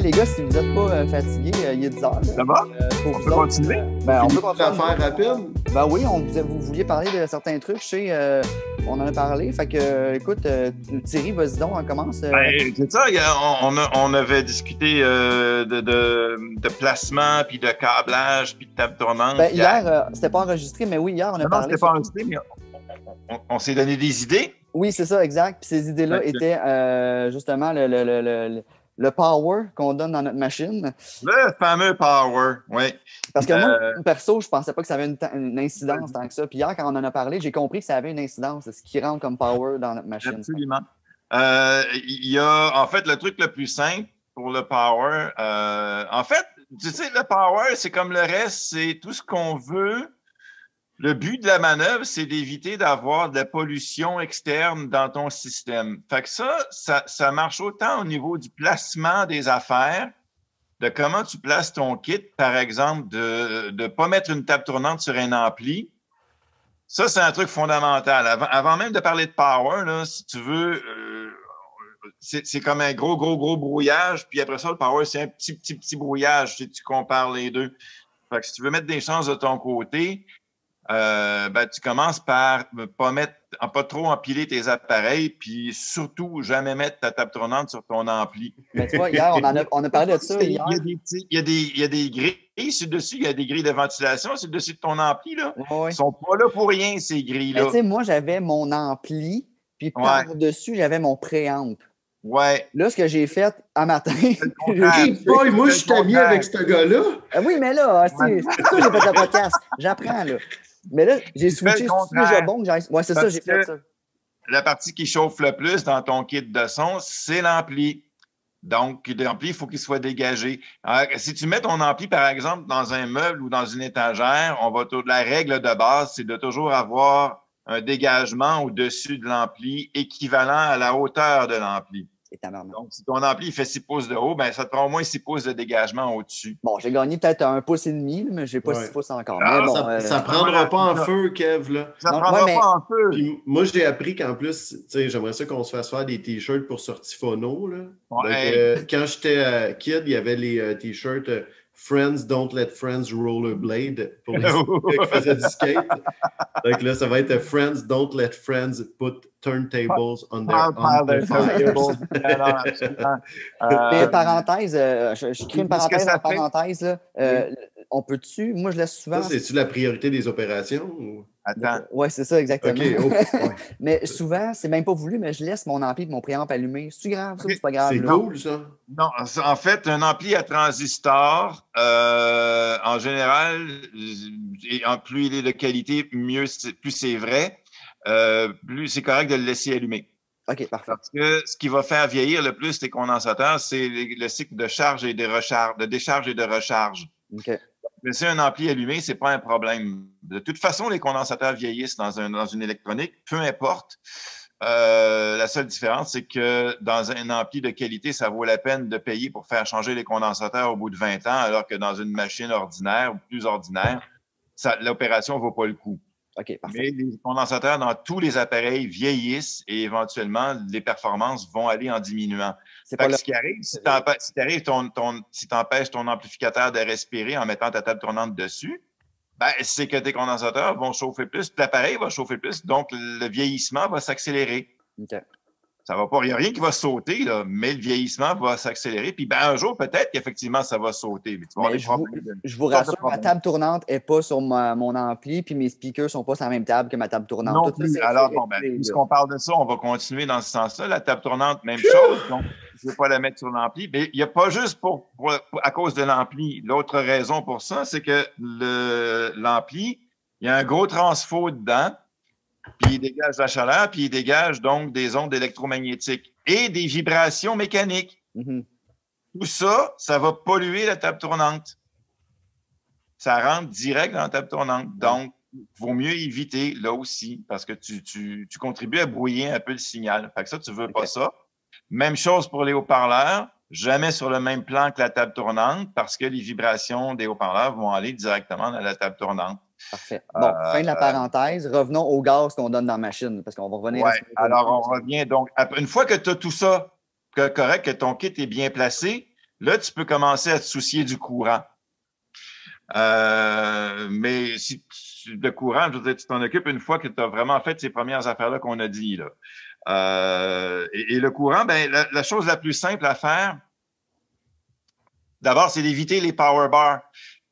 Hey les gars, si vous n'êtes pas euh, fatigués, euh, il est 10 heures. Ça va? Euh, On peut autres, continuer? euh, ben, on peut continuer. affaire rapide. Ben oui, on, vous, vous vouliez parler de certains trucs. Je sais, euh, on en a parlé. Fait que, euh, écoute, euh, Thierry, vas-y donc, on commence. euh, Ben, c'est ça, on, on a- on avait discuté euh, de, de, de placement, puis de câblage, puis de table tournante. ben, hier, euh, c'était pas enregistré, mais oui, hier, on a Non, non, parlé. c'était pas enregistré, mais on, on- on s'est donné des idées. Oui, c'est ça, exact. Puis ces idées-là étaient euh, justement le, le, le, le, power qu'on donne dans notre machine. Le fameux power, oui. Parce que Euh, moi, perso, je pensais pas que ça avait une incidence tant que ça. Puis hier, quand on en a parlé, j'ai compris que ça avait une incidence. C'est ce qui rentre comme power dans notre machine. Absolument. Euh, Il y a, en fait, le truc le plus simple pour le power. euh, en fait, tu sais, le power, c'est comme le reste, c'est tout ce qu'on veut. Le but de la manœuvre, c'est d'éviter d'avoir de la pollution externe dans ton système. Fait que ça, ça, ça marche autant au niveau du placement des affaires, de comment tu places ton kit, par exemple, de ne pas mettre une table tournante sur un ampli. Ça, c'est un truc fondamental. Avant, avant même de parler de power, là, si tu veux, euh, c'est comme un gros, gros, gros brouillage. Puis après ça, le power, c'est un petit, petit, petit brouillage si tu compares les deux. Fait que si tu veux mettre des chances de ton côté, euh, ben, tu commences par ne pas mettre, en pas trop empiler tes appareils, puis surtout jamais mettre ta table tournante sur ton ampli. Mais tu vois, hier, on, en a, on a parlé de ça. Il y Hier. a des, il y a des, il y a des grilles sur le dessus, il y a des grilles de ventilation sur le dessus de ton ampli. Là. Ouais, ouais. Ils sont pas là pour rien, ces Mais grilles-là. tu sais, moi, j'avais mon ampli, puis Ouais. par-dessus, j'avais mon préamp. Ouais. Là, ce que j'ai fait à matin. Hey boy, moi, je suis ami avec ce gars-là. Ah oui, mais là, c'est c'est pour ça que j'ai fait le podcast. J'apprends, là. Mais là, j'ai switché. Déjà bon. Ouais, c'est ça, j'ai fait ça. La partie qui chauffe le plus dans ton kit de son, c'est l'ampli. Donc, l'ampli, il faut qu'il soit dégagé. Alors, si tu mets ton ampli, par exemple, dans un meuble ou dans une étagère, on va la règle de base, c'est de toujours avoir un dégagement au-dessus de l'ampli équivalent à la hauteur de l'ampli. Et tabarnak. Donc, si ton ampli il fait 6 pouces de haut, ben, ça te prend au moins 6 pouces de dégagement au-dessus. Bon, j'ai gagné peut-être un pouce et demi, mais j'ai pas Ouais. six pouces encore. Ah, mais bon, ça, euh, ça prendra pas en feu, Kev. Là. Ça ne prendra ouais, mais- pas en feu. Puis moi, j'ai appris qu'en plus, tu sais, j'aimerais ça qu'on se fasse faire des t-shirts pour sortie phono. Là. Ouais. Donc, euh, quand j'étais euh, kid, il y avait les euh, t-shirts euh, Friends Don't Let Friends Rollerblade pour les qui faisaient du skate. Donc là, ça va être euh, Friends Don't Let Friends Put Turntables on their parle de amplifiers. Non, non. Euh, Mais parenthèse, euh, je, je crée une parenthèse en parenthèse. Là. Euh, On peut-tu, moi je laisse souvent. Ça, c'est-tu la priorité des opérations? ou- Attends. Ouais, c'est ça, exactement. OK, oh, ouais. Mais souvent, c'est même pas voulu, mais je laisse mon ampli et mon préamp allumé. C'est grave, ça, ou Ok, c'est pas grave. c'est cool, ça. Non, en fait, un ampli à transistor, euh, en général, et en plus il est de qualité, mieux, plus c'est vrai, euh, plus c'est correct de le laisser allumer. OK, parfait. Parce que ce qui va faire vieillir le plus tes condensateurs, c'est le le cycle de charge et de recharge, de décharge et de recharge. OK. Laisser un ampli allumé, c'est pas un problème. De toute façon, les condensateurs vieillissent dans, un, dans une électronique, peu importe. Euh, la seule différence, c'est que dans un ampli de qualité, ça vaut la peine de payer pour faire changer les condensateurs au bout de 20 ans, alors que dans une machine ordinaire ou plus ordinaire, l'opération ne vaut pas le coup. OK, parfait. Mais les condensateurs dans tous les appareils vieillissent et éventuellement, les performances vont aller en diminuant. C'est pas que ce qui arrive, si t'arrives ton, ton, si t'empêches ton amplificateur de respirer en mettant ta table tournante dessus, ben, c'est que tes condensateurs vont chauffer plus, l'appareil va chauffer plus, donc le vieillissement va s'accélérer. OK. Ça va pas, il n'y a rien qui va sauter, là, mais le vieillissement va s'accélérer. Puis ben, un jour, peut-être qu'effectivement, ça va sauter. Mais tu vas avoir Mais des je vous, je rassure, ma table tournante n'est pas sur ma- mon ampli, puis mes speakers ne sont pas sur la même table que ma table tournante. Non ça, plus. Alors, bon, ben, puisqu'on parle de ça, on va continuer dans ce sens-là. La table tournante, même chose. Donc, je ne vais pas la mettre sur l'ampli. Mais il n'y a pas juste pour, pour- pour- à cause de l'ampli. L'autre raison pour ça, c'est que l'ampli, il y a un gros transfo dedans, puis il dégage la chaleur, puis il dégage donc des ondes électromagnétiques et des vibrations mécaniques. Mhm. Tout ça, ça va polluer la table tournante. Ça rentre direct dans la table tournante. Donc, il vaut mieux éviter là aussi parce que tu, tu, tu contribues à brouiller un peu le signal. Fait que ça, tu veux pas ça. Même chose pour les haut-parleurs. Jamais sur le même plan que la table tournante parce que les vibrations des haut-parleurs vont aller directement dans la table tournante. Parfait. Bon, Euh, fin de la parenthèse. Revenons au gaz qu'on donne dans la machine, parce qu'on va revenir Ouais. Alors, on revient donc. après- Une fois que tu as tout ça que- correct, que ton kit est bien placé, Là, tu peux commencer à te soucier du courant. Euh, mais si le courant, je veux dire, tu t'en occupes une fois que tu as vraiment fait ces premières affaires-là qu'on a dit. Là. Euh, et, le courant, ben, la, chose la plus simple à faire, d'abord, c'est d'éviter les power bars.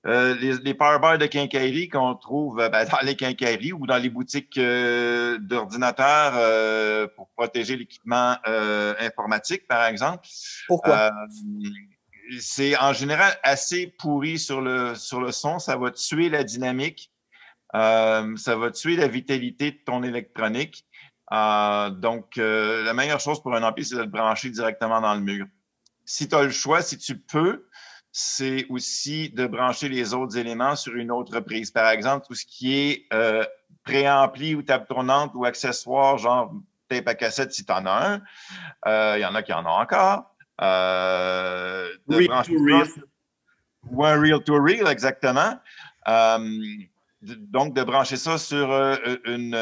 Euh, les, power bars de quincaillerie qu'on trouve ben, dans les quincailleries ou dans les boutiques d'ordinateurs pour protéger l'équipement informatique, par exemple. Pourquoi? c'est en général assez pourri sur le, sur le son. Ça va tuer la dynamique. Euh, ça va tuer la vitalité de ton électronique. Euh, donc, euh, la meilleure chose pour un ampli, c'est de le brancher directement dans le mur. Si tu as le choix, si tu peux, c'est aussi de brancher les autres éléments sur une autre prise. Par exemple, tout ce qui est préampli ou table tournante ou accessoire, genre tape à cassette si tu en as un. Il y en a qui en ont encore. Euh, real to real. Ouais, real to real, exactement. Euh, donc, de brancher ça sur euh, une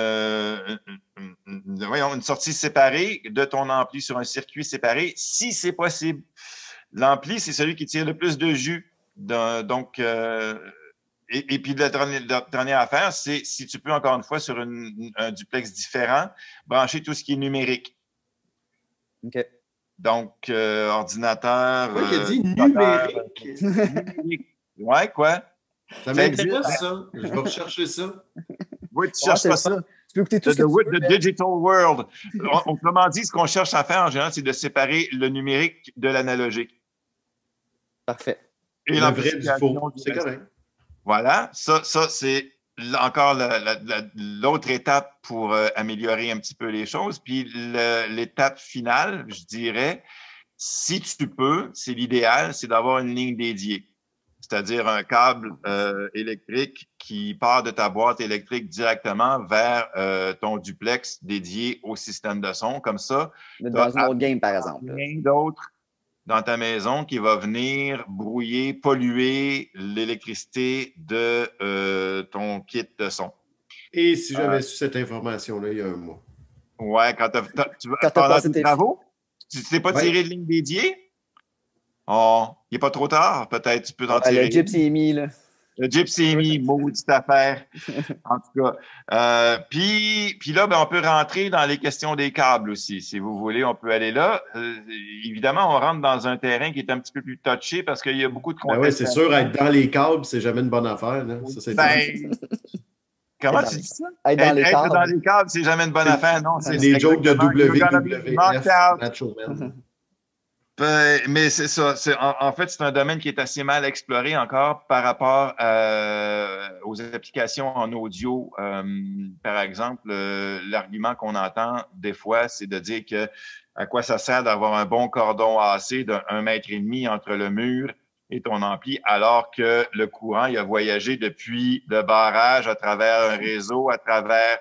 sortie séparée de ton ampli sur un circuit séparé, si c'est possible. L'ampli, c'est celui qui tire le plus de jus. donc, et, puis la dernière, affaire, c'est si tu peux encore une fois sur un duplex différent, brancher tout ce qui est numérique. OK. Donc, euh, ordinateur. Oui, il a dit euh, numérique. Ouais, quoi? Ça m'intéresse, ça. Je vais rechercher ça. Oui, tu cherches pas ça. Tu peux tout the, the Digital World. Autrement dit, ce qu'on cherche à faire en général, c'est de séparer le numérique de l'analogique. Parfait. Et le vrai du faux. C'est correct. Voilà. Ça, ça c'est encore l'autre étape pour euh, améliorer un petit peu les choses. Puis l'étape finale, je dirais, si tu peux, c'est l'idéal, c'est d'avoir une ligne dédiée. C'est-à-dire un câble euh, électrique qui part de ta boîte électrique directement vers euh, ton duplex dédié au système de son. Comme ça. Dans un autre game, par exemple. Rien d'autre dans ta maison qui va venir brouiller, polluer l'électricité de euh, ton kit de son. Et si j'avais euh, su cette information-là il y a un mois? Ouais, quand, tu as, pendant tes travaux, tu ne t'es pas tiré de ligne dédiée? Oh, il n'est pas trop tard, peut-être tu peux t'en tirer. Le gypsy mis, là. Le Gypsy maudite affaire. En tout cas. Euh, puis, puis là, ben, on peut rentrer dans les questions des câbles aussi. Si vous voulez, on peut aller là. Euh, évidemment, on rentre dans un terrain qui est un petit peu plus touché parce qu'il y a beaucoup de ben Oui, c'est sûr, être dans les câbles, c'est jamais une bonne affaire. Ça, ben, Comment tu dis ça? Être dans les câbles. dans les câbles, c'est jamais une bonne affaire, non? C'est des jokes de. Ben, mais c'est ça. En, fait, c'est un domaine qui est assez mal exploré encore par rapport aux applications en audio. Euh, par exemple, euh, l'argument qu'on entend des fois, c'est de dire que à quoi ça sert d'avoir un bon cordon AC d'un mètre et demi entre le mur et ton ampli, alors que le courant, il a voyagé depuis le barrage à travers un réseau, à travers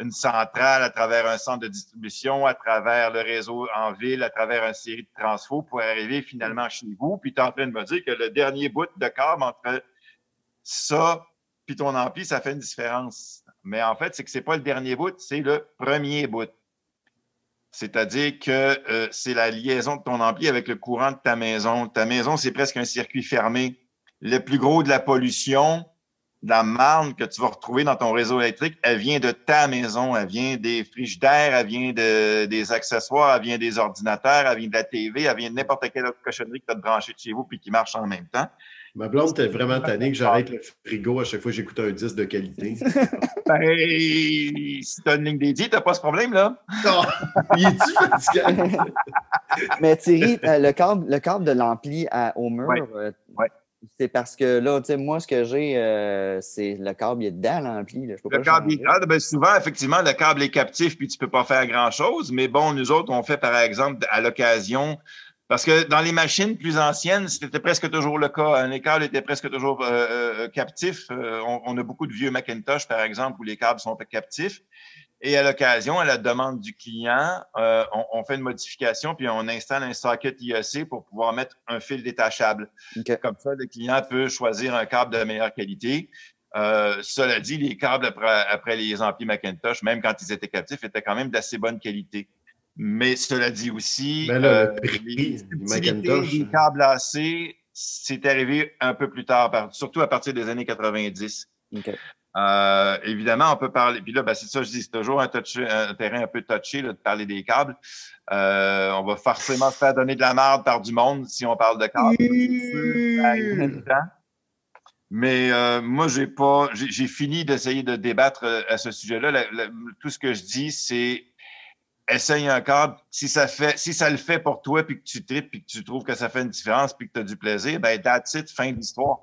une centrale à travers un centre de distribution, à travers le réseau en ville, à travers une série de transfos pour arriver finalement chez vous. Puis tu es en train de me dire que le dernier bout de câble entre ça puis ton ampli, ça fait une différence. Mais en fait, c'est que c'est pas le dernier bout, c'est le premier bout. C'est-à-dire que euh, c'est la liaison de ton ampli avec le courant de ta maison. Ta maison, c'est presque un circuit fermé. Le plus gros de la pollution, la marne que tu vas retrouver dans ton réseau électrique, elle vient de ta maison, elle vient des frigidaires, elle vient de, des accessoires, elle vient des ordinateurs, elle vient de la TV, elle vient de n'importe quelle autre cochonnerie que tu as branché de chez vous puis qui marche en même temps. Ma blonde était vraiment tannée que j'arrête le frigo à chaque fois que j'écoute un disque de qualité. ben, si tu as une ligne dédiée, tu n'as pas ce problème-là. Non, il est-tu? Mais Thierry, euh, le câble, le câble de l'ampli au mur, euh, c'est parce que là, tu sais, moi, ce que j'ai, euh, c'est le câble il est dedans, l'ampli. Le câble est dedans. Ben, souvent, effectivement, le câble est captif, puis tu ne peux pas faire grand-chose. Mais bon, nous autres, on fait, par exemple, à l'occasion, parce que dans les machines plus anciennes, c'était presque toujours le cas. Les câbles étaient presque toujours euh, euh, captifs. On, on, a beaucoup de vieux Macintosh, par exemple, où les câbles sont captifs. Et à l'occasion, à la demande du client, euh, on, fait une modification puis on installe un socket IEC pour pouvoir mettre un fil détachable. Comme ça, le client peut choisir un câble de meilleure qualité. Euh, cela dit, les câbles après, les amplis Macintosh, même quand ils étaient captifs, étaient quand même d'assez bonne qualité. Mais cela dit aussi, Ben là, le euh, prix les Macintosh. des câbles AC, c'est arrivé un peu plus tard, surtout à partir des années 90. OK. Euh, évidemment, on peut parler. Puis là, ben, c'est ça, je dis, c'est toujours un, touché- un terrain un peu touché là, de parler des câbles. Euh, on va forcément se faire donner de la merde par du monde si on parle de câbles. Temps. Mais euh, moi, j'ai pas, j'ai fini d'essayer de débattre euh, à ce sujet-là. Tout ce que je dis, c'est essaye un câble. Si ça fait, si ça le fait pour toi, puis que tu tripes, puis que tu trouves que ça fait une différence, puis que tu as du plaisir, ben that's it, fin de l'histoire.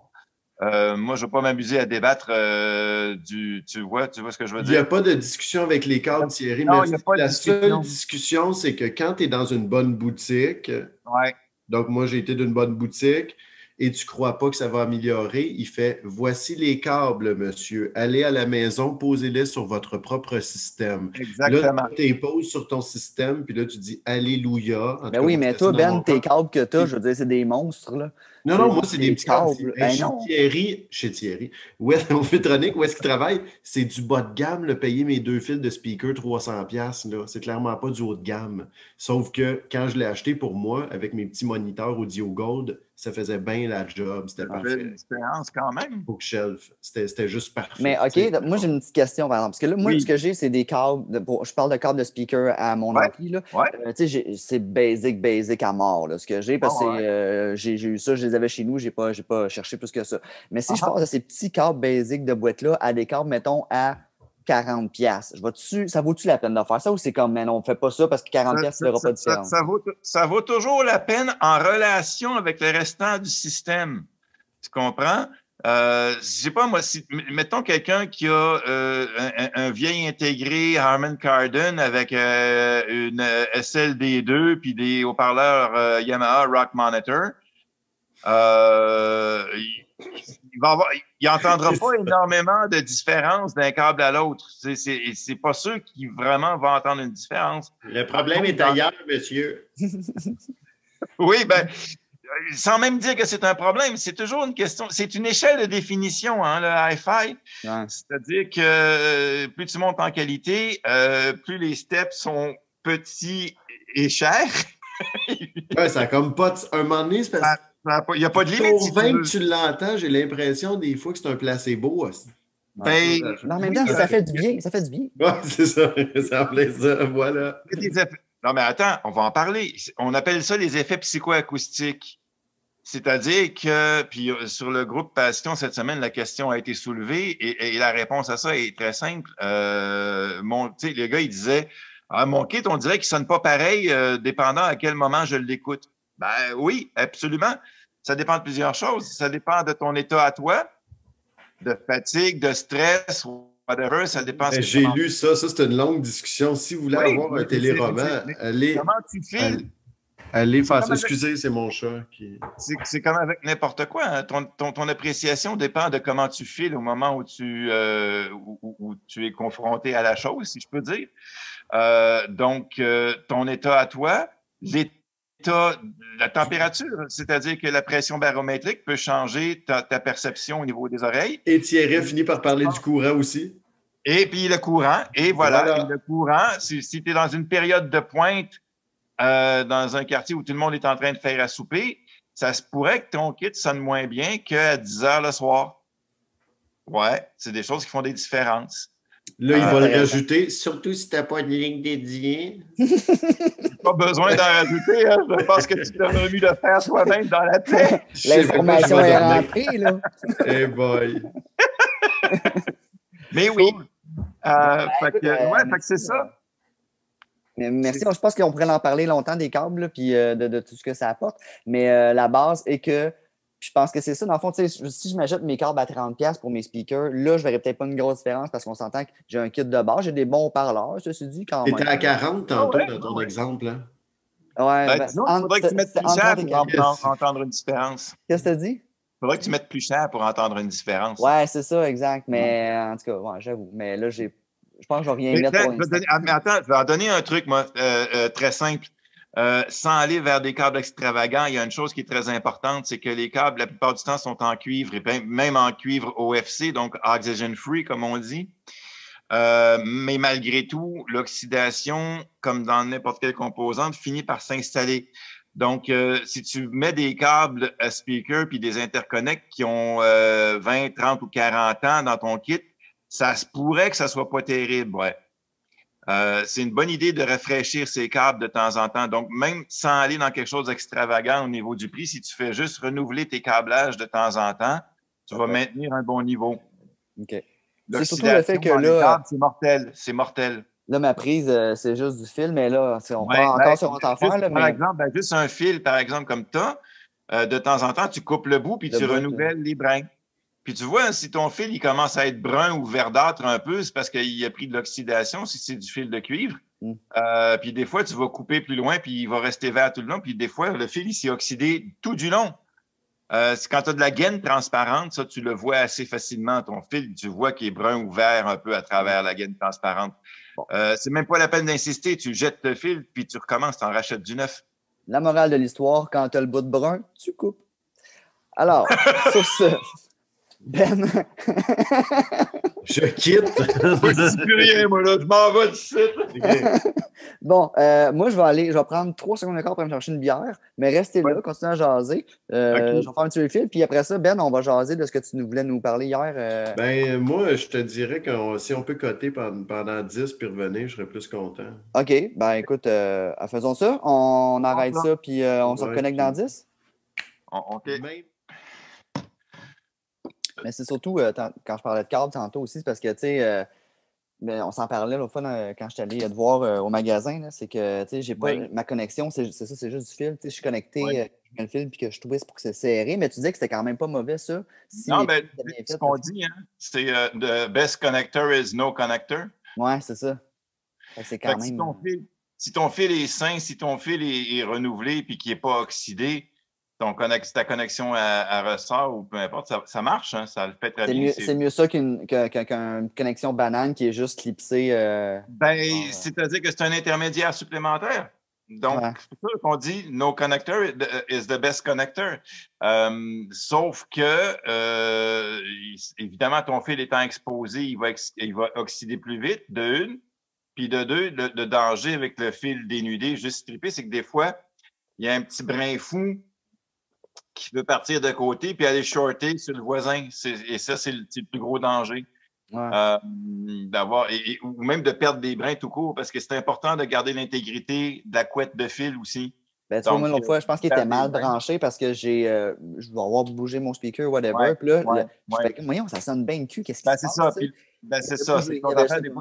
Euh, moi, je ne vais pas m'amuser à débattre euh, du. Tu vois, tu vois ce que je veux Il n'y a dire? pas de discussion avec les câbles, Thierry. Non, mais il y a pas de la discussion. seule discussion, c'est que quand tu es dans une bonne boutique, Ouais. donc moi j'ai été d'une bonne boutique, et tu ne crois pas que ça va améliorer, il fait Voici les câbles, monsieur. Allez à la maison, posez-les sur votre propre système. Exactement. Là, tu poses sur ton système, puis là, tu dis Alléluia. En tout Ben oui, mais toi, Ben, tes câbles que tu as, je veux dire, c'est des monstres, là. Non, non, moi, c'est des des petits câbles. Ben chez. Thierry, chez Thierry, où est, au Fitronic, où est-ce qu'il travaille? C'est du bas de gamme, le payer mes deux fils de speaker 300$. piastres, Là. C'est clairement pas du haut de gamme. Sauf que quand je l'ai acheté pour moi, avec mes petits moniteurs Audio Gold, ça faisait bien la job. C'était parfait. expérience quand même. Bookshelf. C'était c'était juste parfait. Mais OK, moi j'ai une petite question par exemple. Parce que là, moi, Oui. ce que j'ai, c'est des câbles. de- pour- je parle de câbles de speaker à mon Ouais. ampli. Là. Ouais. Euh, tu sais, j'ai- c'est basic, basic à mort, là, ce que j'ai, parce que Ah ouais. euh, j'ai eu ça, je les avais chez nous, j'ai pas, j'ai pas cherché plus que ça. Mais si je passe de ces petits câbles basic de boîte-là à des câbles, mettons, à 40$, piastres, je vais-tu- ça vaut-tu la peine de faire ça ou c'est comme, mais non, on fait pas ça parce que 40$, piastres, tu verras pas de ça, différence? ça vaut, ça vaut toujours la peine en relation avec le restant du système. Tu comprends? Euh, je sais pas, moi, si, mettons quelqu'un qui a euh, un, vieil intégré Harman Kardon avec euh, une euh, SLD2 puis des haut-parleurs Yamaha Rock Monitor. Euh, il, va avoir, il entendra pas énormément de différence d'un câble à l'autre. C'est, c'est, c'est pas sûr qu'il vraiment va entendre une différence. Le problème est ailleurs, monsieur. Oui, ben, sans même dire que c'est un problème, c'est toujours une question, c'est une échelle de définition, hein, le hi-fi. Ouais. C'est-à-dire que euh, plus tu montes en qualité, euh, plus les steps sont petits et chers. Ouais, ça a comme pas. Un moment donné, c'est parce Ça- ça a pas- Il n'y a pas de limite. si tu convainc veux. que tu l'entends, j'ai l'impression des fois que c'est un placebo. aussi. Ben, Mais en même temps, ça fait du bien, ça fait du bien. Ouais, c'est ça. Ça me plaît ça. Voilà. Non, mais attends, on va en parler. On appelle ça les effets psychoacoustiques. C'est-à-dire que, puis euh, sur le groupe Passion, cette semaine, la question a été soulevée et, et la réponse à ça est très simple. Euh, mon, tu sais, le gars, il disait ah, Mon kit, on dirait qu'il sonne pas pareil, euh, dépendant à quel moment je l'écoute. Ben oui, absolument. Ça dépend de plusieurs choses. Ça dépend de ton état à toi, de fatigue, de stress, whatever. Ça dépend. Ben, J'ai lu ça. Ça, c'est une longue discussion. Si vous voulez Oui, avoir un téléroman, allez, Comment tu files? allez faire ça. Excusez, c'est mon chat qui. C'est comme avec n'importe quoi. hein. Ton, ton- ton appréciation dépend de comment tu files au moment où tu, euh, où tu es confronté à la chose, si je peux dire. Euh, donc, euh, ton état à toi, l'état, la température, c'est-à-dire que la pression barométrique peut changer ta, ta perception au niveau des oreilles. Et Thierry finit par parler du courant aussi. Et puis le courant, et voilà, Voilà. et le courant, si, si tu es dans une période de pointe, euh, dans un quartier où tout le monde est en train de faire à souper, ça se pourrait que ton kit sonne moins bien qu'à 10 heures le soir. Ouais, c'est des choses qui font des différences. Là, il Ah, va le rajouter, surtout si tu n'as pas de ligne dédiée. Pas besoin d'en rajouter, hein. je pense que tu t'aurais mieux de faire toi-même dans la tête. L'information est rentrée, là. Eh boy. Mais oui. Euh, fait que, euh, ouais, c'est ça. Merci. Je pense qu'on pourrait en parler longtemps des câbles, là, puis euh, de, de tout ce que ça apporte. Mais euh, la base est que je pense que c'est ça. Dans le fond, si je m'achète mes câbles à 30$ pour mes speakers, là, je verrais peut-être pas une grosse différence parce qu'on s'entend que j'ai un kit de base. J'ai des bons parleurs, ceci dit, quand Tu même. étais à 40 tantôt ouais, dans ton ouais. exemple. Hein? Ouais, Ben, ben, sinon, il faudrait que tu mettes plus cher 30 et pour 40. entendre, une différence. Qu'est-ce que tu dit? Il faudrait que tu mettes plus cher pour entendre une différence. Ouais, c'est ça, exact. Mais en tout cas, ouais, j'avoue. Mais là, j'ai. Je pense que je vais rien mettre pour attends, je vais l'instant. donner- ah, mais attends, je vais en donner un truc, moi, euh, euh, très simple. Euh, sans aller vers des câbles extravagants, il y a une chose qui est très importante, c'est que les câbles, la plupart du temps, sont en cuivre, et même en cuivre OFC, donc oxygen free, comme on dit. Euh, mais malgré tout, l'oxydation, comme dans n'importe quelle composante, finit par s'installer. Donc, euh, si tu mets des câbles à speaker puis des interconnects qui ont 20, 30 ou 40 ans dans ton kit, ça se pourrait que ça soit pas terrible, ouais. Euh, c'est une bonne idée de rafraîchir ces câbles de temps en temps. Donc, même sans aller dans quelque chose d'extravagant au niveau du prix, si tu fais juste renouveler tes câblages de temps en temps, tu vas maintenir un bon niveau. OK. C'est surtout le fait que là. C'est mortel. C'est mortel. Là, ma prise, euh, c'est juste du fil, mais là, on part encore sur notre affaire. Là, Par exemple, ben, juste un fil, par exemple, comme ça, euh, de temps en temps, tu coupes le bout puis tu renouvelles les brins. Puis tu vois, si ton fil il commence à être brun ou verdâtre un peu, c'est parce qu'il a pris de l'oxydation, si c'est du fil de cuivre. Mm. Euh, puis des fois, tu vas couper plus loin, puis il va rester vert tout le long. Puis des fois, le fil, il s'est oxydé tout du long. Euh, quand tu as de la gaine transparente, ça, tu le vois assez facilement, ton fil. Tu vois qu'il est brun ou vert un peu à travers la gaine transparente. Euh, c'est même pas la peine d'insister. Tu jettes le fil, puis tu recommences, tu en rachètes du neuf. La morale de l'histoire, quand tu as le bout de brun, tu coupes. Alors, sur ce, ben. je quitte. je dis plus rien, moi, là. Je m'en vais du site. bon, euh, moi, je vais aller, je vais prendre trois secondes encore pour me chercher une bière, mais restez là, continuez à jaser. Euh, je vais faire un petit fil, puis après ça, Ben, on va jaser de ce que tu nous voulais nous parler hier. Euh. Ben, moi, je te dirais que si on peut coter pendant, 10 puis revenir, je serais plus content. OK, ben écoute, faisons ça. On arrête ça, puis on se reconnecte dans 10. OK. Mais c'est surtout, euh, quand je parlais de câbles tantôt aussi, c'est parce que, tu sais, euh, ben, on s'en parlait l'autre fois quand je suis allé te voir euh, au magasin, c'est que, tu sais, j'ai pas, ma connexion, c'est ça, c'est juste du fil. Tu sais, je suis connecté, je mets le fil, puis que je twist pour que c'est serré, mais tu disais que c'était quand même pas mauvais, ça. non, mais ben, ce qu'on dit, hein, c'est the best connector is no connector. Ouais, c'est ça. C'est quand même... Si ton, fil, si ton, fil, est sain, si ton fil est, est renouvelé, puis qu'il n'est pas oxydé, ton ta connexion à, ressort ou peu importe, ça, marche, hein, ça le fait très bien. C'est mieux ça qu'une connexion banane qui est juste clipsée. Euh, ben, c'est-à-dire que c'est un intermédiaire supplémentaire. Donc, c'est ça qu'on dit no connector is the best connector. Euh, sauf que, euh, évidemment, ton fil étant exposé, il va, il va oxyder plus vite, de une. Puis de deux, le, danger avec le fil dénudé, juste strippé, c'est que des fois, il y a un petit brin fou qui veut partir de côté puis aller shorter sur le voisin. Et ça, c'est le, plus gros danger. Euh, d'avoir ou même de perdre des brins tout court parce que c'est important de garder l'intégrité de la couette de fil aussi. Ben, vois, moi, l'autre fois, je pense qu'il était mal branché parce que j'ai, euh, je vais avoir bougé mon speaker, whatever. puis là, je fais, voyons, ça sonne bien cul. Qu'est-ce ben, c'est ça. ben, c'est ça. des,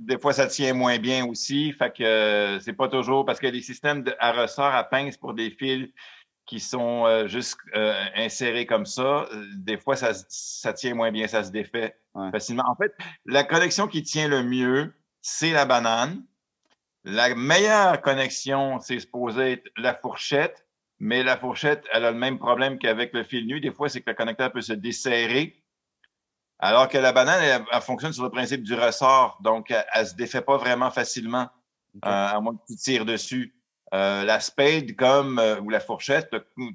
des, fois, ça tient moins bien aussi. Fait que euh, c'est pas toujours parce que les systèmes de, à ressort à pince pour des fils qui sont euh, juste euh, insérés comme ça, euh, des fois, ça, ça, tient moins bien, ça se défait facilement. En fait, la connexion qui tient le mieux, c'est la banane. La meilleure connexion, c'est supposé être la fourchette, mais la fourchette, elle a le même problème qu'avec le fil nu. Des fois, c'est que le connecteur peut se desserrer, alors que la banane, elle, fonctionne sur le principe du ressort, donc elle ne se défait pas vraiment facilement, à moins que tu tires dessus. Euh, la spade comme, euh, ou la fourchette,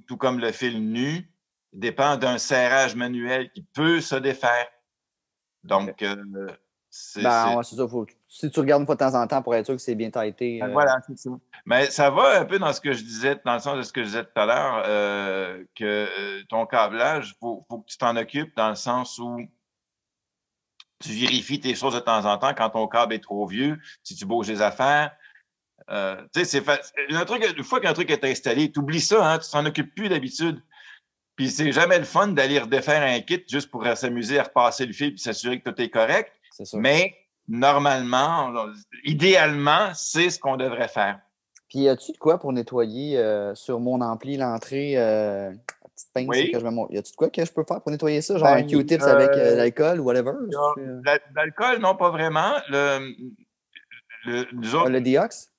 tout comme le fil nu, dépend d'un serrage manuel qui peut se défaire. Donc, euh, c'est. Ben, ça. si tu regardes une fois de temps en temps pour être sûr que c'est bien taillé. Ben, voilà, c'est ça. Mais ça va un peu dans ce que je disais, dans le sens de ce que je disais tout à l'heure, que ton câblage, il faut, faut, que tu t'en occupes dans le sens où tu vérifies tes choses de temps en temps quand ton câble est trop vieux, si tu bouges les affaires. Euh, c'est truc, une fois qu'un truc est installé, tu oublies ça, hein, tu t'en occupes plus d'habitude. Puis c'est jamais le fun d'aller redéfaire un kit juste pour s'amuser à repasser le fil et s'assurer que tout est correct. Mais normalement, idéalement, c'est ce qu'on devrait faire. Puis y a-tu de quoi pour nettoyer euh, sur mon ampli l'entrée euh, petite pince que je vais Y a-tu de quoi que je peux faire pour nettoyer ça? Genre un ben, Q-tips avec l'alcool ou whatever? L'alcool, non, pas vraiment. Le, le, ah, le diox?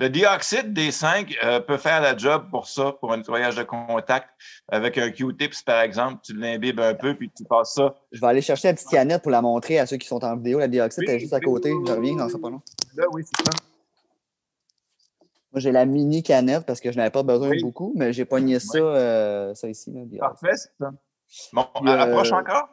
Le dioxyde des 5 euh, peut faire la job pour ça, pour un nettoyage de contact. Avec un Q-tips, par exemple, tu l'imbibes un peu, puis tu passes ça. Je vais aller chercher la petite canette pour la montrer à ceux qui sont en vidéo. La dioxyde est juste à côté. Je reviens dans ça pas long. Là, oui, c'est ça. Moi, j'ai la mini canette parce que je n'avais pas besoin de beaucoup, mais j'ai pogné ça, euh, ça ici. Là, Parfait, c'est ça. Bon, approche euh, encore?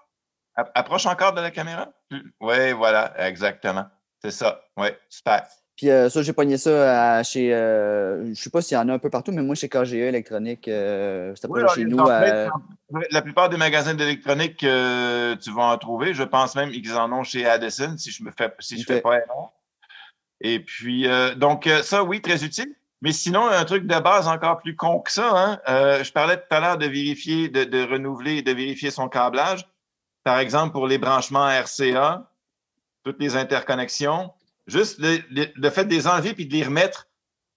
Approche encore de la caméra? Oui, voilà, exactement. C'est ça. Oui, super. Puis euh, ça, j'ai pogné ça chez. Euh, je sais pas s'il y en a un peu partout, mais moi, chez KGE Électronique, euh, c'était pas chez nous. La plupart des magasins d'électronique, tu vas en trouver. Je pense même qu'ils en ont chez Addison, si je me fais, si je fais pas erreur. Et puis, donc, ça, oui, très utile. Mais sinon, un truc de base encore plus con que ça, hein, je parlais tout à l'heure de vérifier, de, de renouveler, de vérifier son câblage. Par exemple, pour les branchements RCA, toutes les interconnexions, juste le, fait de les enlever puis de les remettre.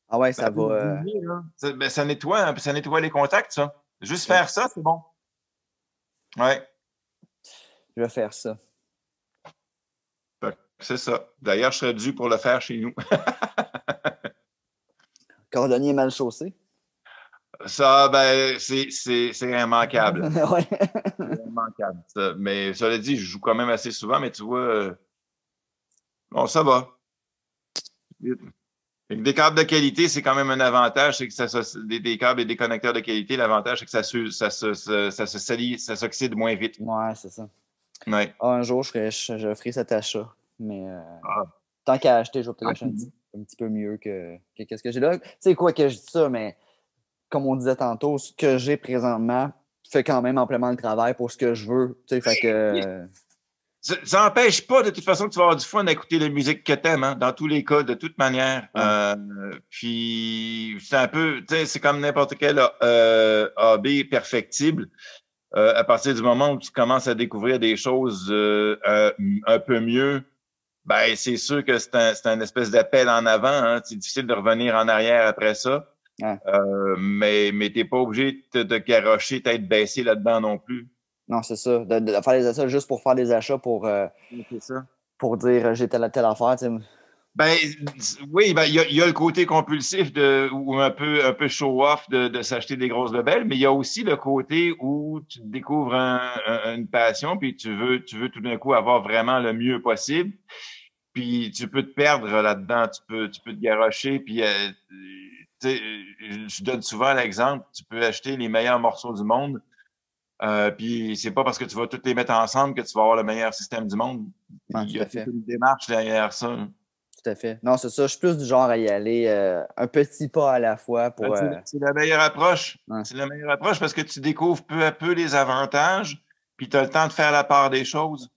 Ah ouais, ça, va. Euh, ben, ça, nettoie, ça nettoie les contacts, ça. Juste faire ça, c'est bon. Ouais. Je vais faire ça. C'est ça. D'ailleurs, je serais dû pour le faire chez nous. Cordonnier mal chaussé. Ça, ben, c'est immanquable. ouais. c'est immanquable. Mais cela dit, je joue quand même assez souvent, mais tu vois, euh, bon, ça va. Des câbles de qualité, c'est quand même un avantage, c'est que ça, des, câbles et des connecteurs de qualité, l'avantage, c'est que ça, se, ça, ça se salit, ça s'oxyde moins vite. Ouais, c'est ça. Ouais. Ah, un jour, je ferai, je, ferai cet achat. Mais euh, ah. tant qu'à acheter, je vais peut-être acheter un, petit, peu mieux que, qu'est-ce que j'ai là. Tu sais quoi que je dis ça, mais comme on disait tantôt, ce que j'ai présentement fait quand même amplement le travail pour ce que je veux. Tu sais, fait que. Ça n'empêche pas de toute façon que tu vas avoir du fun à écouter la musique que tu aimes, hein, dans tous les cas, de toute manière. Euh, puis c'est un peu, tu sais, c'est comme n'importe quel euh, AB perfectible. Euh, à partir du moment où tu commences à découvrir des choses un peu mieux, ben c'est sûr que c'est un, un, espèce d'appel en avant. Hein. C'est difficile de revenir en arrière après ça. mais mais tu n'es pas obligé de te garocher, tête baissée là-dedans non plus. Non, c'est ça. De, faire des achats juste pour faire des achats pour, euh, pour dire euh, j'ai telle, telle affaire. Ben, oui, ben, il y, a le côté compulsif de, ou un peu, un peu show-off de, s'acheter des grosses bebelles, mais il y a aussi le côté où tu découvres une passion, puis tu veux, tu veux tout d'un coup avoir vraiment le mieux possible. Puis tu peux te perdre là-dedans, tu peux, tu peux te garocher, puis euh, je donne souvent l'exemple, tu peux acheter les meilleurs morceaux du monde, euh, puis c'est pas parce que tu vas toutes les mettre ensemble que tu vas avoir le meilleur système du monde. Il y a une démarche derrière ça. Tout à fait. Non, c'est ça. Je suis plus du genre à y aller euh, un petit pas à la fois pour. Ben, euh, c'est la meilleure approche. C'est la meilleure approche parce que tu découvres peu à peu les avantages, puis tu as le temps de faire la part des choses.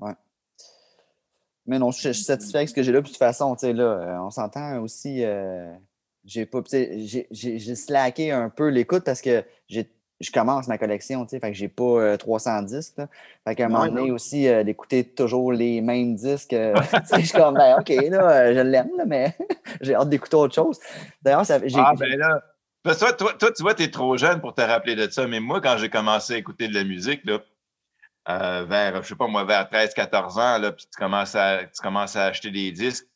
Ouais. Mais non, je, suis satisfait avec ce que j'ai là. Puis de toute façon, tu sais, là, on s'entend aussi j'ai pas j'ai slacké un peu l'écoute parce que je commence ma collection, tu sais, fait que j'ai pas 300 euh, disques. Là. Fait qu'à un moment donné aussi, euh, d'écouter toujours les mêmes disques, euh, je suis comme, ben, OK, là, je l'aime, mais j'ai hâte d'écouter autre chose. D'ailleurs, j'ai. Ah, ben là, toi, toi, toi, tu vois, tu es trop jeune pour te rappeler de ça, mais moi, quand j'ai commencé à écouter de la musique, là, vers, je sais pas moi, vers 13-14 ans, là, puis tu commences, à, tu commences à acheter des disques,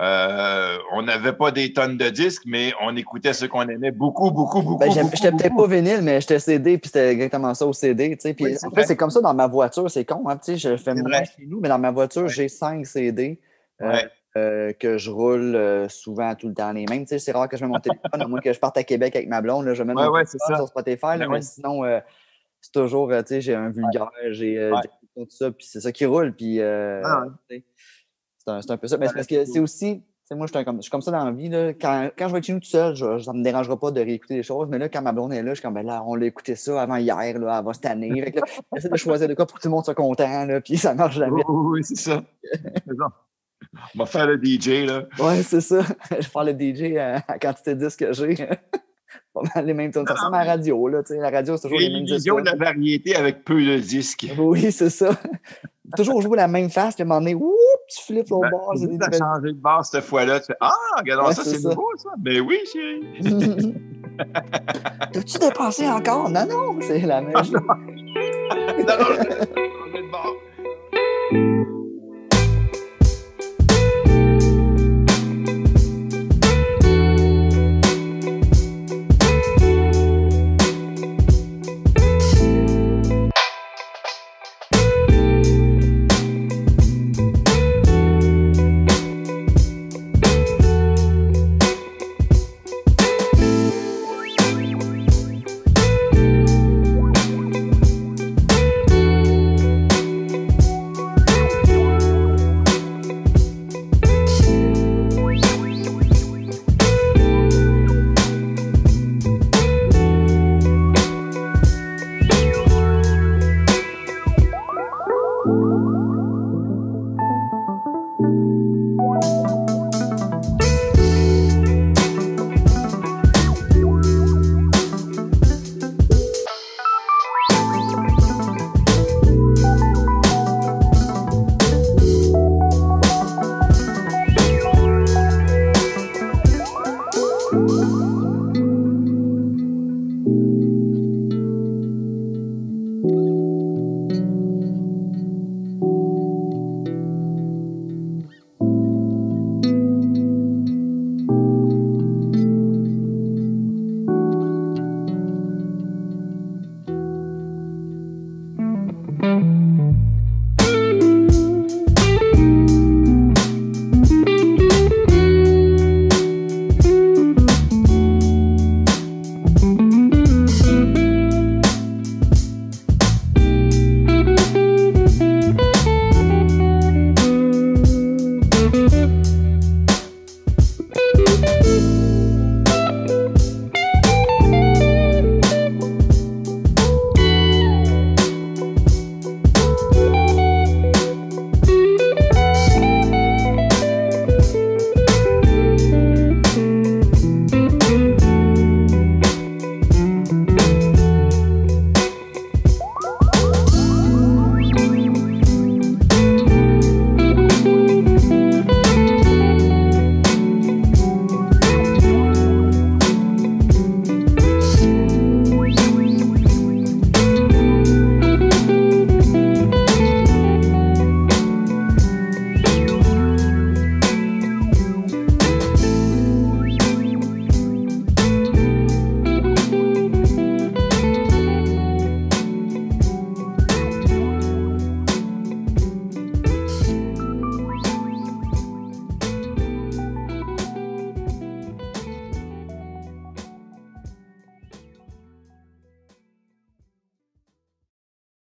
euh, on n'avait pas des tonnes de disques, mais on écoutait ce qu'on aimait beaucoup, beaucoup, beaucoup. Ben, j'étais peut-être pas vinyle, mais j'étais CD, puis c'était exactement ça au CD. Puis, en fait, c'est comme ça dans ma voiture, c'est con. Hein, je fais moins chez nous, mais dans ma voiture, j'ai cinq CD. Euh, euh, que je roule souvent tout le temps les mêmes. C'est rare que je mette mon téléphone, à moins que je parte à Québec avec ma blonde. Là, je mets mon téléphone sur Spotify, là, mais sinon, c'est toujours, j'ai un vulgaire, j'ai tout ça, puis c'est ça qui roule. Puis, ah, c'est un, peu ça. Mais c'est parce que c'est aussi. Moi, je suis, comme, je suis comme ça dans la vie. Là. Quand, quand je vais être chez nous tout seul, je, ça ne me dérangera pas de réécouter des choses. Mais là, quand ma blonde est là, je suis comme, ben là, on l'a écouté ça avant hier, là, elle va cette année. J'essaie de choisir de quoi pour que tout le monde soit content, là, puis ça marche jamais. Oui, c'est ça. On va faire le DJ, là. Oui, c'est ça. Je vais faire le DJ à la quantité de disques que j'ai. Pas mal les mêmes Ça ressemble à la radio, là. La radio, c'est toujours les mêmes disques. de la variété avec peu de disques. Oui, c'est ça toujours jouer la même face, puis à un moment donné, tu flippes au ben, bord. Tu as changé de base cette fois-là. Tu fais Ah, regardons ça, c'est nouveau, ça. Ben oui, chérie. T'as-tu dépensé encore? Non, non, c'est la même chose. non, non,